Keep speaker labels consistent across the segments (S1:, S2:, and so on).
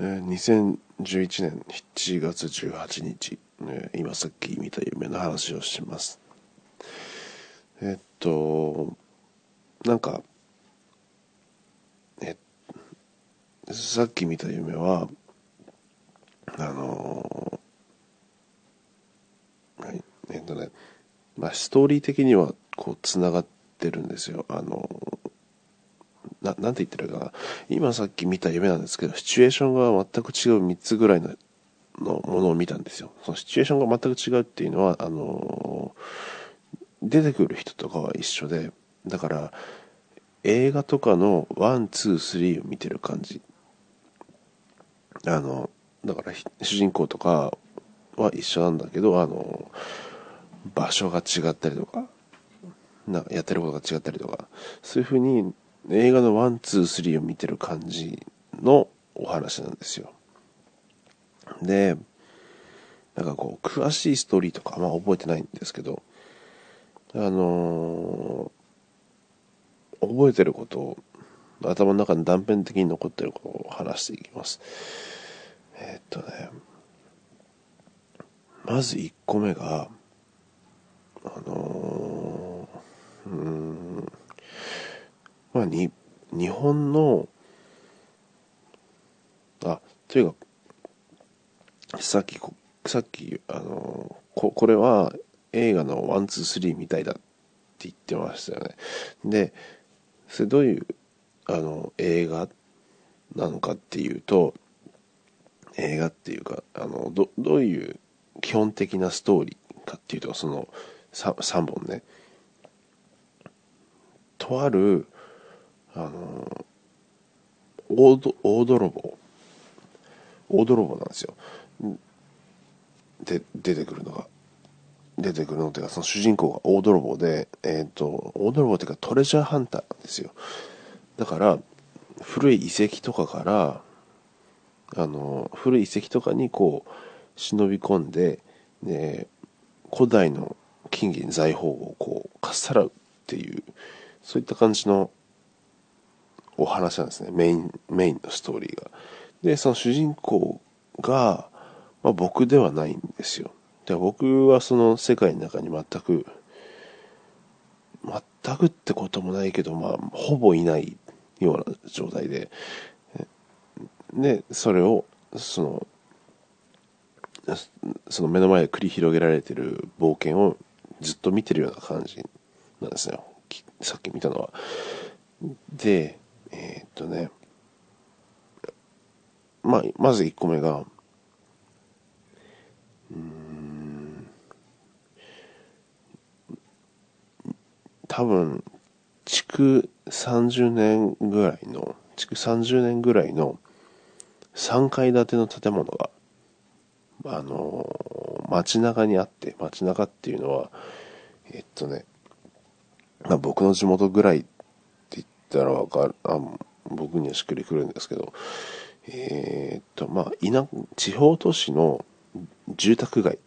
S1: えー2011年7月18日、えー今さっき見た夢の話をします。えっと、なんか、え、さっき見た夢は、あのはい、えっとね、まあ、ストーリー的には、こう、つながってるんですよ。あのな、なんて言ってるかな。今さっき見た夢なんですけど、シチュエーションが全く違う3つぐらいののものを見たんですよ。そのシチュエーションが全く違うっていうのは、あの出てくる人とかは一緒で、だから、映画とかの one、two、three を見てる感じ。あの、だから主人公とかは一緒なんだけど、あの、場所が違ったりとか、なやってることが違ったりとか、そういう風に映画の one、two、three を見てる感じのお話なんですよ。で、なんかこう、詳しいストーリーとかまあ覚えてないんですけど、あのー覚えてることを、頭の中に断片的に残ってることを話していきます。えーっとね、まず1個目が、あのーうーん、まあ、に、日本の、あ、というか、さっき、さっき、あの、こ、これは映画の one、two、three みたいだって言ってましたよね。で、それどういう、あの、映画なのかっていうと、映画っていうか、あの、ど、どういう基本的なストーリーかっていうと、その、さ3本ね。とある、あの、大大泥棒。大泥棒なんですよ。で、出てくるのが。出てくるのっていうか、その主人公が大泥棒で、えっ、と、大泥棒っていうかトレジャーハンターなんですよ。だから、古い遺跡とかから、あの、古い遺跡とかにこう、忍び込んで、で、古代の金銀財宝をこう、かっさらうっていう、そういった感じのお話なんですね。メイン、メインのストーリーが。で、その主人公が、まあ僕ではないんですよ。で僕はその世界の中に全く、全くってこともないけど、まあ、ほぼいないような状態で、で、それを、その、その目の前で繰り広げられてる冒険をずっと見てるような感じなんですよ。さっき見たのは。で、えーっとね、まあ、まず1個目が、うん、多分、築30年ぐらいの、築30年ぐらいの3階建ての建物が、あの街中にあって、街中っていうのは、えっとね、まあ、僕の地元ぐらいったらわかる、あ僕にはしっくりくるんですけど、えーっと、まあ、田、地方都市の住宅街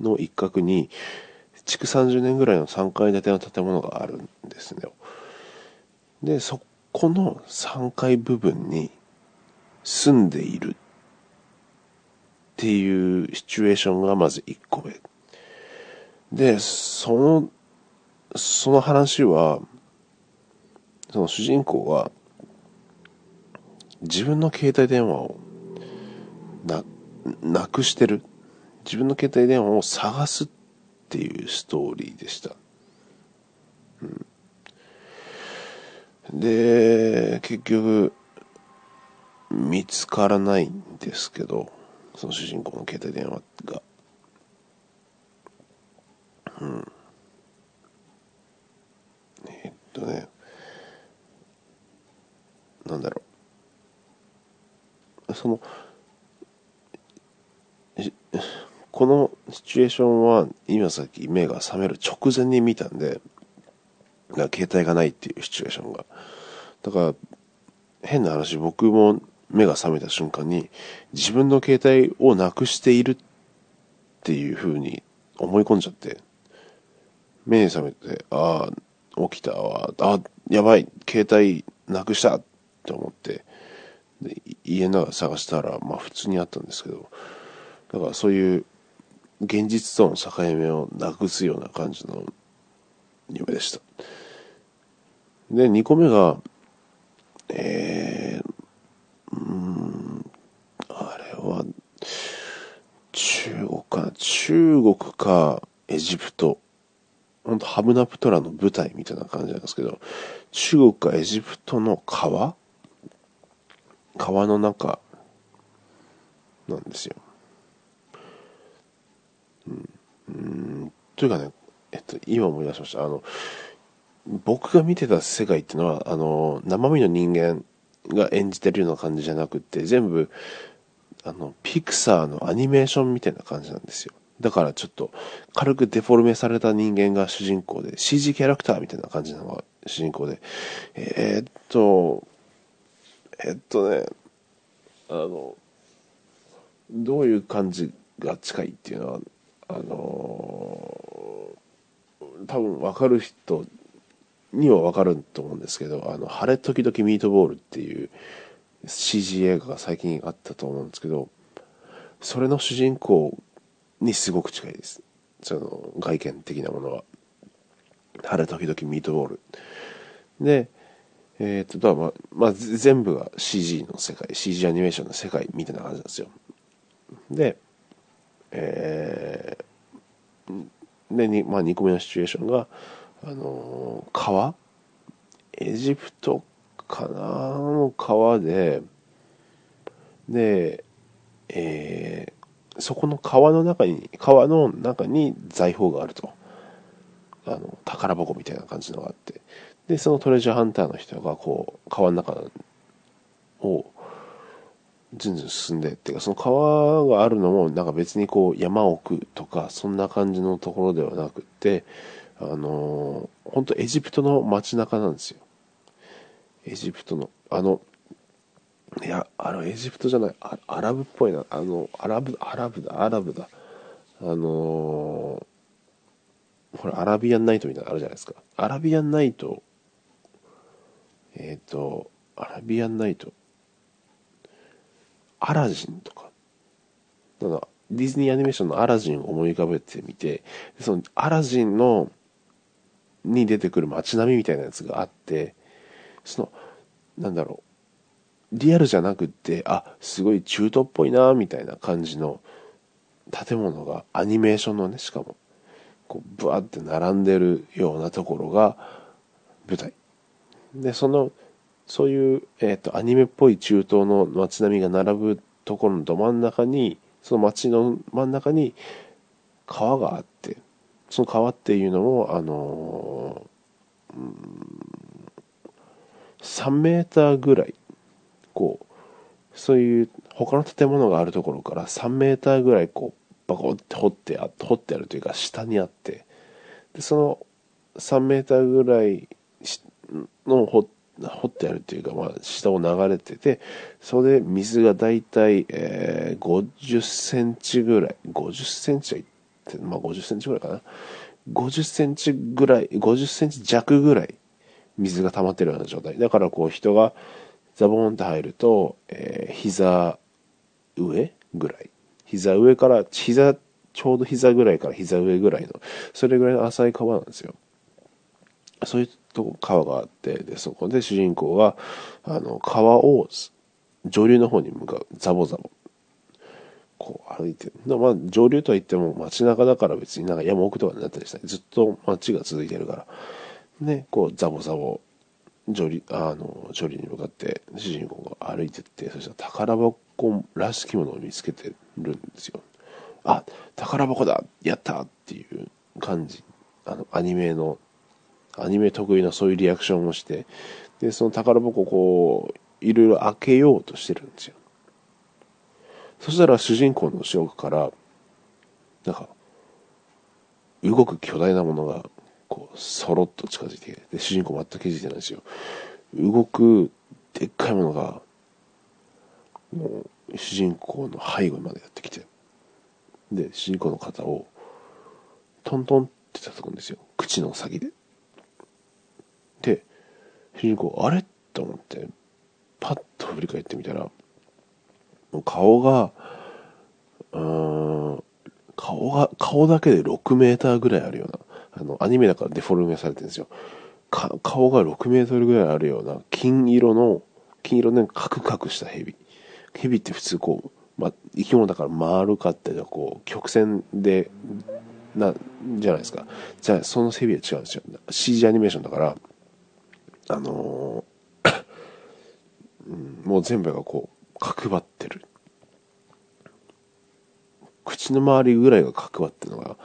S1: の一角に、築30年ぐらいの3階建ての建物があるんですね。で、そこの3階部分に住んでいるっていうシチュエーションがまず1個目。で、その、その話は、その主人公が自分の携帯電話をな、なくしてる。自分の携帯電話を探すっていうストーリーでした。うん、で、結局、見つからないんですけど、その主人公の携帯電話が。うん。えっとね、なんだろう。その、このシチュエーションは今さっき目が覚める直前に見たんで、携帯がないっていうシチュエーションが。だから、変な話、僕も目が覚めた瞬間に自分の携帯をなくしているっていう風に思い込んじゃって、目に覚めて、ああ、起きたわ、あやばい、携帯なくしたって思って、で家の中探したら、まあ普通にあったんですけど、だからそういう現実との境目をなくすような感じの夢でした。で、2個目が、えー、うん、あれは、中国かな中国かエジプト。ほんとハムナプトラの舞台みたいな感じなんですけど、中国かエジプトの川川の中なんですよ。うん。うんというかね、えっと、今思い出しました。あの、僕が見てた世界っていうのは、あの、生身の人間が演じてるような感じじゃなくて、全部、あの、ピクサーのアニメーションみたいな感じなんですよ。だからちょっと、軽くデフォルメされた人間が主人公で、CG キャラクターみたいな感じなのが主人公で、えー、っと、えっとね、あの、どういう感じが近いっていうのは、あの多分分かる人には分かると思うんですけど、あの、晴れ時々ミートボールっていう CG 映画が最近あったと思うんですけど、それの主人公にすごく近いです。その外見的なものは。晴れ時々ミートボール。で、えっ、ー、と、まあ、まあ、全部が CG の世界、CG アニメーションの世界みたいな感じなんですよ。で、えー、で、にまあ、2個目のシチュエーションが、あのー、川？エジプトかな？の川で、で、えー、そこの川の中に、川の中に財宝があると。あの、宝箱みたいな感じのがあって。で、そのトレジャーハンターの人が、こう、川の中を、ずんずん進んでっていうか、その川があるのも、なんか別にこう、山奥とか、そんな感じのところではなくて、あのー、本当エジプトの街中なんですよ。エジプトの、あの、いや、あの、エジプトじゃない、アラブっぽいな、あの、アラブ、アラブだ、アラブだ。あのー、これアラビアンナイトみたいなのあるじゃないですか。アラビアンナイトえっ、ー、と、アラビアンナイト、アラジンとか、だディズニーアニメーションのアラジンを思い浮かべてみて、そのアラジンの、に出てくる街並みみたいなやつがあって、その、なんだろう、リアルじゃなくって、あ、すごい中東っぽいな、みたいな感じの建物が、アニメーションのね、しかも、こう、ブワって並んでるようなところが舞台。で、その、そういう、えっ、ー、と、アニメっぽい中東の街並みが並ぶところのど真ん中に、その街の真ん中に川があって、その川っていうのも、あのー、うん、3メーターぐらい、こう、そういう他の建物があるところから3メーターぐらいこう、バコって掘ってあ、掘ってあるというか下にあって、で、その3メーターぐらいの掘掘ってあるっていうか、まあ、下を流れてて、それで水がだいたい、えー、50センチぐらい、50センチはって、まあ50センチぐらいかな。50センチぐらい、50センチ弱ぐらい水が溜まってるような状態。だからこう人がザボーンって入ると、えー、膝上ぐらい。膝上から、膝、ちょうど膝ぐらいから膝上ぐらいの、それぐらいの浅い川なんですよ。そういうと川があって、で、そこで主人公は、あの、川を上流の方に向かう、ザボザボ。こう歩いてる。まあ、上流とは言っても街中だから別になんか山奥とかになったりしたずっと街が続いてるから。で、こう、ザボザボ、上流、あの、上流に向かって主人公が歩いてって、そしたら宝箱らしきものを見つけてるんですよ。あ、宝箱だやったっていう感じ。あの、アニメのアニメ得意なそういうリアクションをして、で、その宝箱をこう、いろいろ開けようとしてるんですよ。そしたら主人公の後ろから、なんか、動く巨大なものが、こう、そろっと近づいてで、主人公全く気づいてないんですよ。動く、でっかいものが、もう、主人公の背後までやってきて、で、主人公の肩を、トントンって叩くんですよ。口の先で。主人公、あれ？と思って、パッと振り返ってみたら、もう顔が、うん、顔が、顔だけで6メーターぐらいあるような、あの、アニメだからデフォルメされてるんですよ。か顔が6メートルぐらいあるような金色の、金色のカクカクした蛇。蛇って普通こう、まあ、生き物だから丸かってこう、曲線で、な、じゃないですか。じゃあ、その蛇は違うんですよ。CG アニメーションだから、あの、もう全部がこう、角張ってる。口の周りぐらいが角張ってるのが、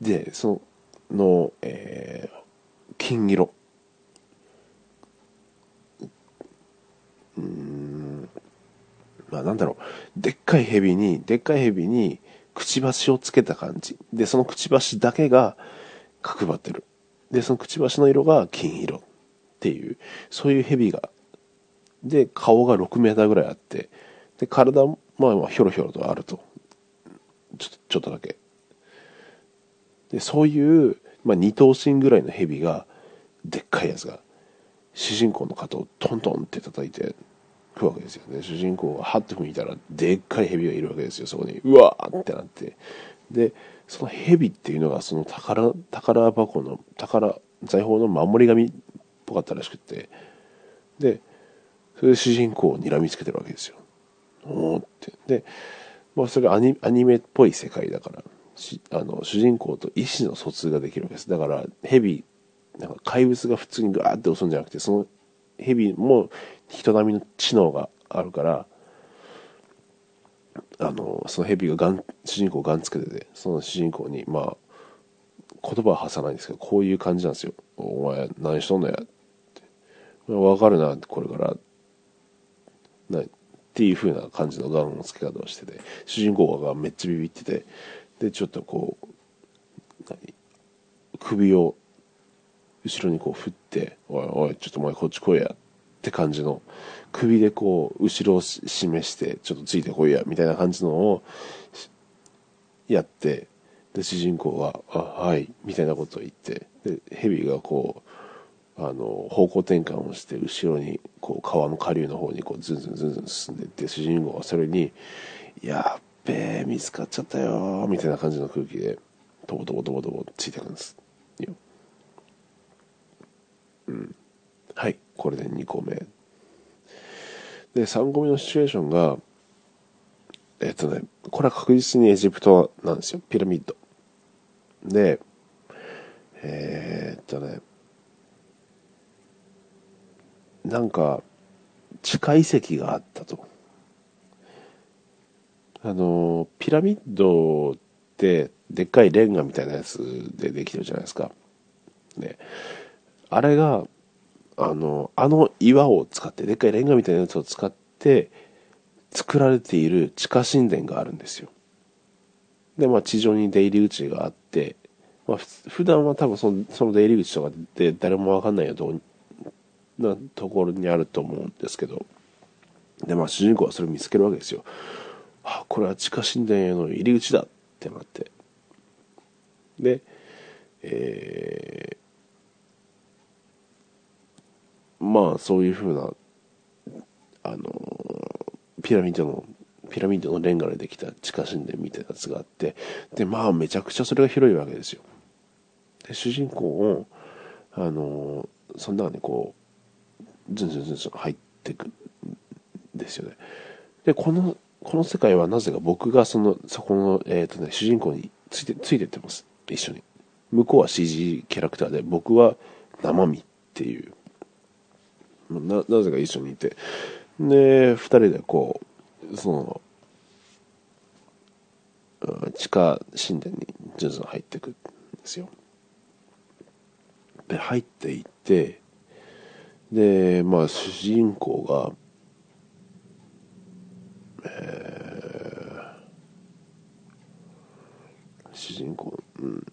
S1: で、その、の、えー、金色。うん、まあなんだろう。でっかい蛇に、でっかい蛇に、くちばしをつけた感じ。で、そのくちばしだけが角張ってる。で、そのくちばしの色が金色っていう、そういう蛇が。で、顔が6メーターぐらいあって、で、体も、まあまあ、ひょろひょろとあると。ちょっと、ちょっとだけ。で、そういう、まあ、二頭身ぐらいの蛇が、でっかいやつが、主人公の肩をトントンって叩いてくわけですよね。主人公がハッと見たら、でっかい蛇がいるわけですよ、そこに。うわーってなって。で、その蛇っていうのが、その宝、宝箱の、宝、財宝の守り神ぽかったらしくて、で、それで主人公を睨みつけてるわけですよ。おーって。で、まあそれアニアニメっぽい世界だから、あの主人公と意思の疎通ができるわけですだから蛇なんか怪物が普通にガーって襲うんじゃなくてその蛇も人並みの知能があるからあのその蛇がガン主人公がガンつけててその主人公にまあ言葉は発さないんですけどこういう感じなんですよ「お前何しとんのや」って「分かるな」これから。なっていう風な感じのガンの付け方をしてて主人公がめっちゃビビっててでちょっとこう首を後ろにこう振って「おいおいちょっとお前こっち来いや」って感じの首でこう後ろを示してちょっとついてこいやみたいな感じのをやってで主人公が「あはい」みたいなことを言ってでヘビがこうあの方向転換をして後ろにこう川の下流の方にこうズンズンズンズン進んでいって主人公はそれに「やっべえ見つかっちゃったよ」みたいな感じの空気でトボトボトボトボついてくるんですよ。うん。はい、これで2個目。で、3個目のシチュエーションが、えっとね、これは確実にエジプトなんですよ。ピラミッド。で、えー、っとね、なんか、地下遺跡があったと。あの、ピラミッドって、でっかいレンガみたいなやつでできてるじゃないですか。ね。あれが、あの、あの岩を使って、でっかいレンガみたいなやつを使って、作られている地下神殿があるんですよ。で、まあ地上に出入り口があって、まあ普段は多分そのその出入り口とかで誰もわかんないようなところにあると思うんですけど、で、まあ主人公はそれを見つけるわけですよ。あ、これは地下神殿への入り口だってなって。で、えーまあそういうふうなあのピラミッドのピラミッドのレンガでできた地下神殿みたいなやつがあってでまあめちゃくちゃそれが広いわけですよで主人公をあのその中にこうズンズンズンズン入ってくんですよね。でこのこの世界はなぜか僕がそのそこの、えーとね、主人公についてついてってます。一緒に。向こうは CG キャラクターで僕は生身っていう。ななぜか一緒にいて。で2人でこうその地下神殿にずんずん入っていくんですよ。で入っていってでまあ主人公がえー、主人公うん。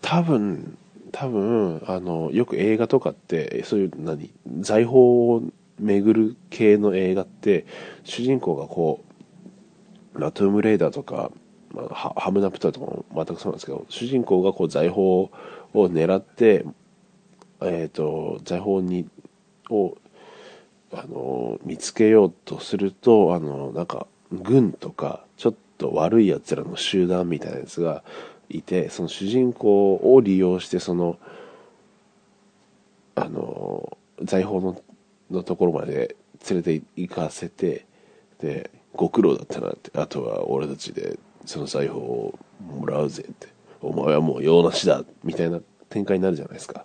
S1: 多分多分あのよく映画とかってそういう何財宝を巡る系の映画って主人公がこうラトゥームレイダーとか、まあ、ハムナプターとかも全くそうなんですけど主人公がこう財宝を狙って、えーと、財宝にをあの見つけようとするとあのなんか軍とかちょっと悪いやつらの集団みたいなやつがいてその主人公を利用してそのあの財宝ののところまで連れて行かせてでご苦労だったなってあとは俺たちでその財宝をもらうぜってお前はもう用なしだみたいな展開になるじゃないですか。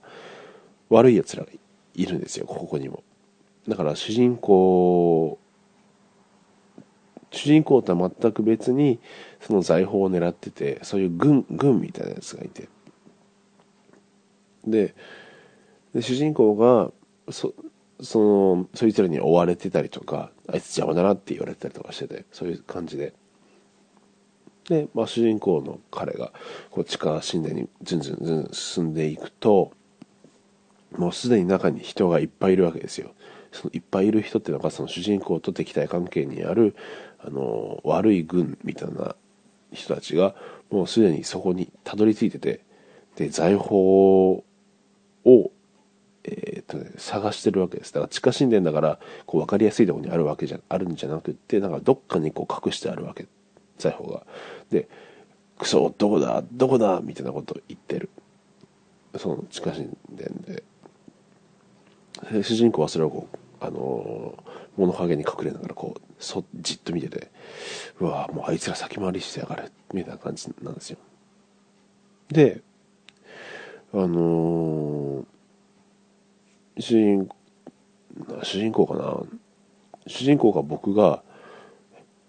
S1: 悪い奴らがいるんですよここにも。だから主人公主人公とは全く別にその財宝を狙っててそういう軍軍みたいなやつがいて。でで主人公がそそのそいつらに追われてたりとかあいつ邪魔だなって言われてたりとかしててそういう感じで。で、まあ、主人公の彼がこう地下神殿にずんずんずん進んでいくともうすでに中に人がいっぱいいるわけですよそのいっぱいいる人っていうのがその主人公と敵対関係にあるあの悪い軍みたいな人たちがもうすでにそこにたどり着いててで財宝をえーとね、探してるわけです。だから地下神殿だからこう分かりやすいところにあるわけじゃあるんじゃなくってなんかどっかにこう隠してあるわけ財宝が。で「クソどこだどこだ」みたいなことを言ってるその地下神殿で主人公はそれをこうあのー、物陰に隠れながらこうそじっと見ててうわもうあいつら先回りしてやがれみたいな感じなんですよ。であのー主人主人公かな？主人公が僕が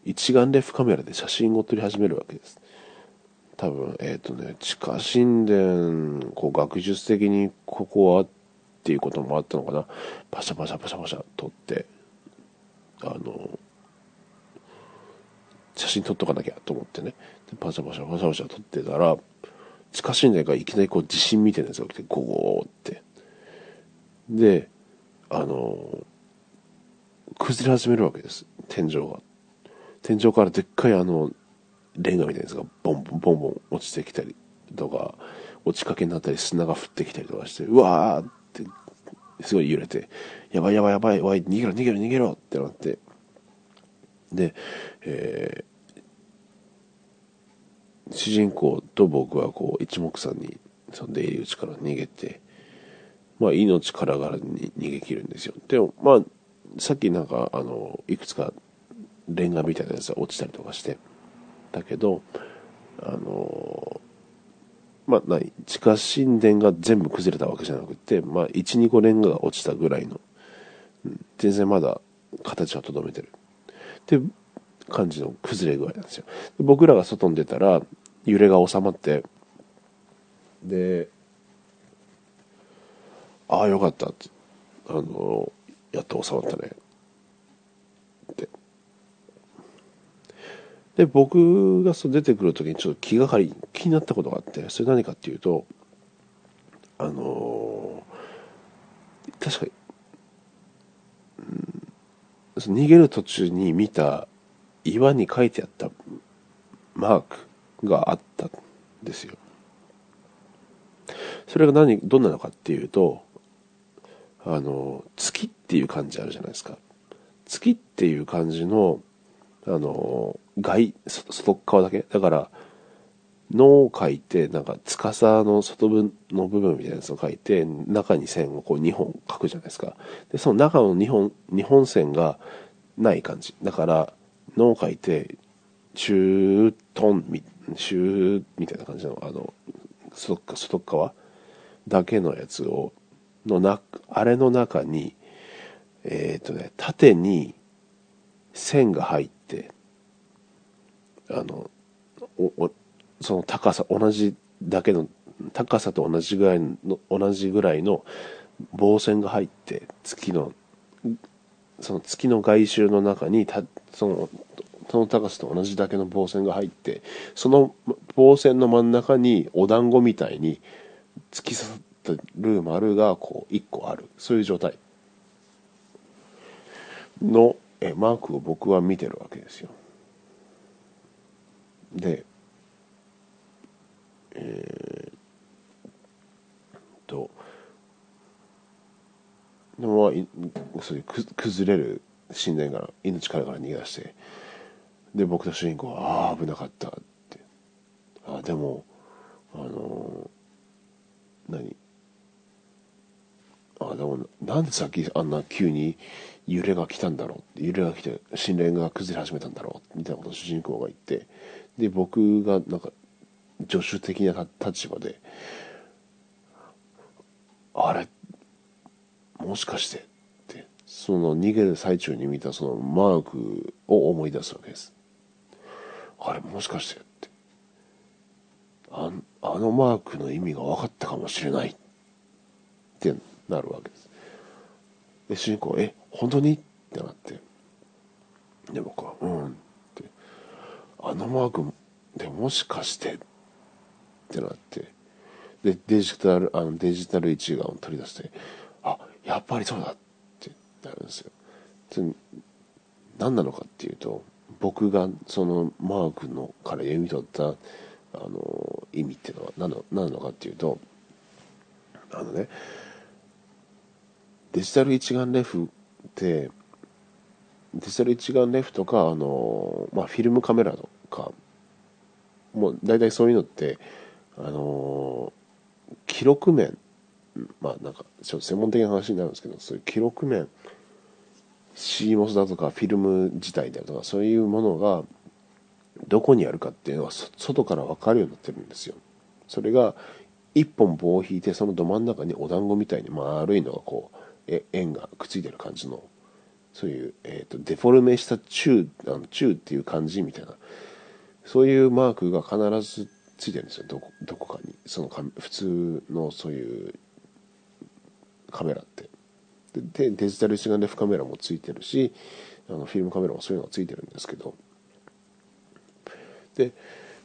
S1: 一眼レフカメラで写真を撮り始めるわけです。多分えっ、ー、とね地下神殿こう学術的にここはっていうこともあったのかな。パシャパシャパシャパシャ撮ってあの写真撮っとかなきゃと思ってね。パシャパシャパシャパシャ撮ってたら地下神殿がいきなりこう地震みたいなやつが来てゴゴーって。であの崩れ始めるわけです。天井が。天井からでっかいあのレンガみたいなやつがボンボンボンボン落ちてきたりとか落ちかけになったり砂が降ってきたりとかしてうわーっってすごい揺れてやばいやばいやばいわい逃げろ逃げろ逃げろってなってで、えー、主人公と僕はこう一目散にその出入り口から逃げてまあ、命からがらに逃げ切るんですよ。でも、まあ、さっきなんか、あの、いくつかレンガみたいなやつが落ちたりとかして、だけど、あの、まあ、何地下神殿が全部崩れたわけじゃなくて、まあ、1、2個レンガが落ちたぐらいの、うん、全然まだ形はとどめてる。って感じの崩れ具合なんですよ。僕らが外に出たら、揺れが収まって、で、ああよかったってあのやっと収まったねってで僕がそう出てくる時にちょっと気がかり気になったことがあってそれ何かっていうとあの確かに、うん、逃げる途中に見た岩に書いてあったマークがあったんですよ。それが何どんなのかっていうとあの月っていう漢字あるじゃないですか。月っていう漢字のあの外外側だけ？だから「の」を書いてなんか司の外分の部分みたいなやつを書いて中に線をこう2本書くじゃないですか。でその中の2本 ,2 本線がない感じ。だから「の」を書いて「中トン」中みたいな感じのあの外外側だけのやつをのなあれの中にえっ、ー、とね縦に線が入ってあのおその高さ同じだけの高さと同じぐらいの同じぐらいの棒線が入って月のその月の外周の中にたそのその高さと同じだけの棒線が入ってその棒線の真ん中にお団子みたいに突き刺さってる丸がこう1個ある。そういう状態のマークを僕は見てるわけですよ。でえー、とでもあ、そういう崩れる神殿から命からから逃げ出してで僕と主人公は「ああ危なかった」って。あでもあのー、何？あでもなんでさっきあんな急に揺れが来たんだろう揺れが来て神殿が崩れ始めたんだろうみたいなことを主人公が言ってで僕がなんか助手的な立場であれもしかしてってその逃げる最中に見たそのマークを思い出すわけです。あれもしかしてって。ああのマークの意味が分かったかもしれないってなるわけです。で主人公え？本当に？ってなって。で僕はうんって。あのマークでもしかしてってなって。でデジタルあのデジタル一眼を取り出してあやっぱりそうだってなるんですよ。何なのかっていうと僕がそのマークのから読み取ったあの意味っていうのは何の何なのかっていうとあのねデジタル一眼レフってデジタル一眼レフとかあの、まあ、フィルムカメラとかもう大体そういうのってあの記録面まあなんかちょっと専門的な話になるんですけどそういう記録面 CMOS だとかフィルム自体であるとかそういうものがどこにあるかっていうのは外から分かるようになってるんですよ。それが一本棒を引いてそのど真ん中にお団子みたいに丸いのがこうえ円がくっついてる感じのそういう、えーと、デフォルメした宙あの宙っていう感じみたいな。そういうマークが必ずついてるんですよどこどこかに。その普通のそういうカメラって。でデジタル一眼レフカメラもついてるしあのフィルムカメラもそういうのがついてるんですけど。で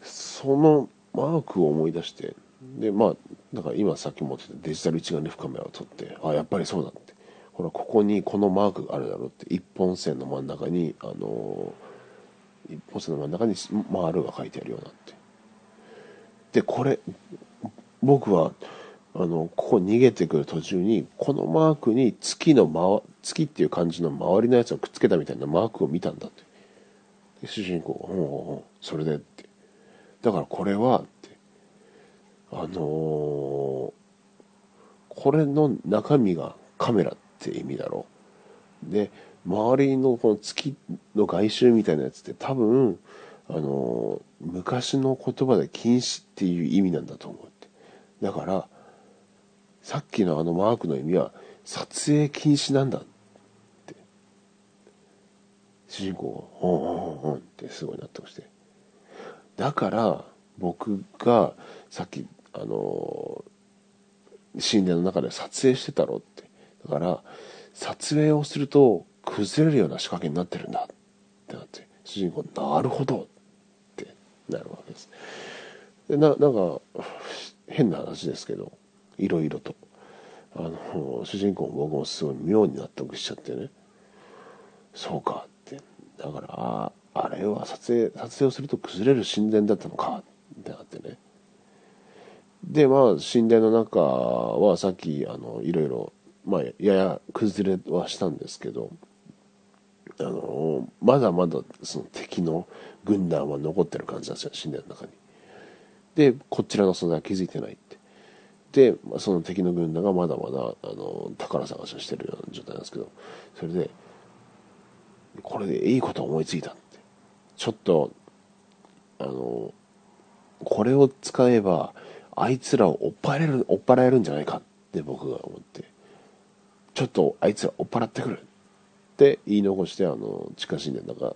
S1: そのマークを思い出してでまあだから今さっき持ってたデジタル一眼レフカメラを撮ってあやっぱりそうだって。ほらここにこのマークがあるだろうって。一本線の真ん中にあの一本線の真ん中に丸が書いてあるようになって。でこれ僕はあのここ逃げてくる途中にこのマークに月の、ま、月っていう感じの周りのやつをくっつけたみたいなマークを見たんだって。主人公が「うんうんうそれで」って。だからこれはって。あのー、これの中身がカメラって意味だろう。で、周りのこの月の外周みたいなやつって多分、あのー、昔の言葉で禁止っていう意味なんだと思うって。だから、さっきのあのマークの意味は、撮影禁止なんだって。主人公が、うんうんうんってすごい納得して。だから、僕がさっきあの神殿の中で撮影してたろって。だから撮影をすると崩れるような仕掛けになってるんだってなって主人公なるほどってなるわけです。でななんか変な話ですけどいろいろと。あの主人公も僕もすごい妙に納得しちゃってね。そうかって。だからああれは撮影撮影をすると崩れる神殿だったのかってなってね。でまあ神殿の中はさっきあのいろいろ、まあ、やや崩れはしたんですけどあのまだまだその敵の軍団は残ってる感じなんですよ神殿の中に。でこちらの存在は気づいてないって。でその敵の軍団がまだまだあの宝探しをしてるような状態なんですけどそれでこれでいいこと思いついたってちょっとあのこれを使えばあいつらを追っ払える、追っ払えるんじゃないかって僕が思って、ちょっとあいつら追っ払ってくるって言い残して、あの、地下神殿の中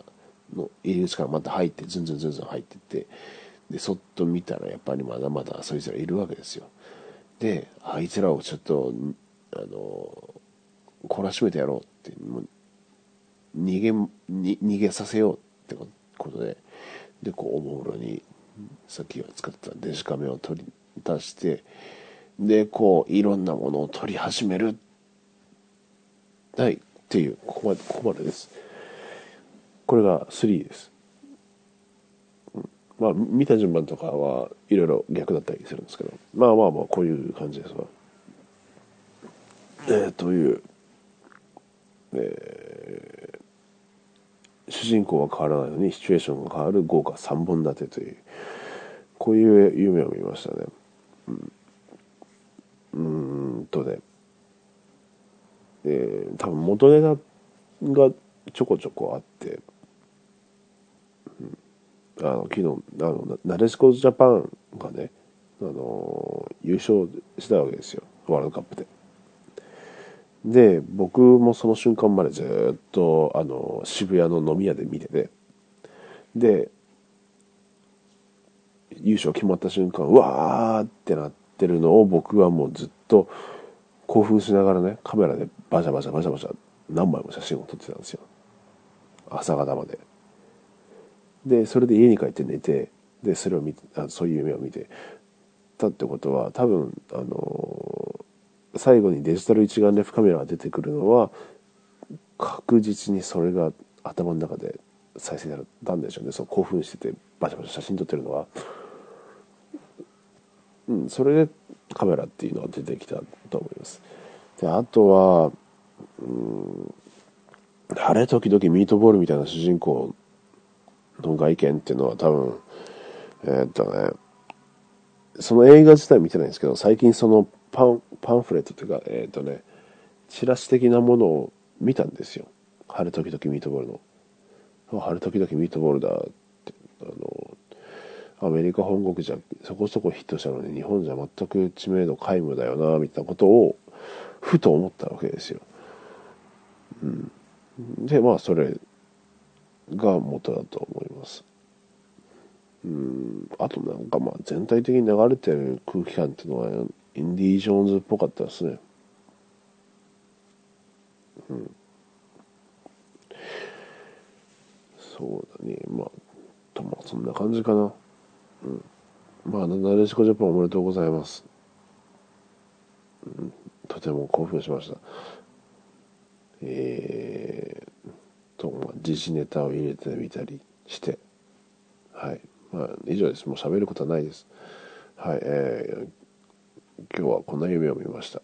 S1: の入り口からまた入って、ずんずんずんずん入ってって、で、そっと見たらやっぱりまだまだそいつらいるわけですよ。で、あいつらをちょっと、あの、懲らしめてやろうって、もう逃げ、逃げさせようってことで、で、こう、おもむろに、さっきは使ってたデジカメを取り、出してでこういろんなものを取り始める。はいっていうここまでここまでです。これが3です、うん、まあ見た順番とかはいろいろ逆だったりするんですけど。まあまあまあこういう感じですわ。えー、という。えー、主人公は変わらないのにシチュエーションが変わる。豪華3本立てという。こういう夢を見ましたね。うん。うんとね。えー、多分元ネタがちょこちょこあって、うん、あの昨日あのなでしこジャパンがね、あの優勝したわけですよ。ワールドカップで。で僕もその瞬間までずっとあの渋谷の飲み屋で見てて。で優勝決まった瞬間うわーってなってるのを僕はもうずっと興奮しながらねカメラでバシャバシャバシャバシャ何枚も写真を撮ってたんですよ朝方まででそれで家に帰って寝てでそれを見てあそういう夢を見てたってことは多分あのー、最後にデジタル一眼レフカメラが出てくるのは確実にそれが頭の中で再生されたんでしょうねそう興奮しててバシャバシャ写真撮ってるのは、うん、それでカメラっていうのが出てきたと思います。であとはうん晴れ時々ミートボールみたいな主人公の外見っていうのは多分えー、っとねその映画自体見てないんですけど最近そのパンパンフレットっていうかえー、っとねチラシ的なものを見たんですよ。晴れ時々ミートボールの。晴れ時々ミートボールだってあのアメリカ本国じゃそこそこヒットしたのに日本じゃ全く知名度皆無だよなみたいなことをふと思ったわけですよ。うん、でまあそれが元だと思います。うんあとなんかまあ全体的に流れてる空気感っていうのはインディ・ージョーンズっぽかったですね。うん、そうだねまあとまあそんな感じかな。うん、まあなでしこジャパンおめでとうございます。うん、とても興奮しました。えー、と、まあ、時事ネタを入れてみたりして、はい。まあ、以上です。もう喋ることはないです。はい。えー、今日はこんな夢を見ました。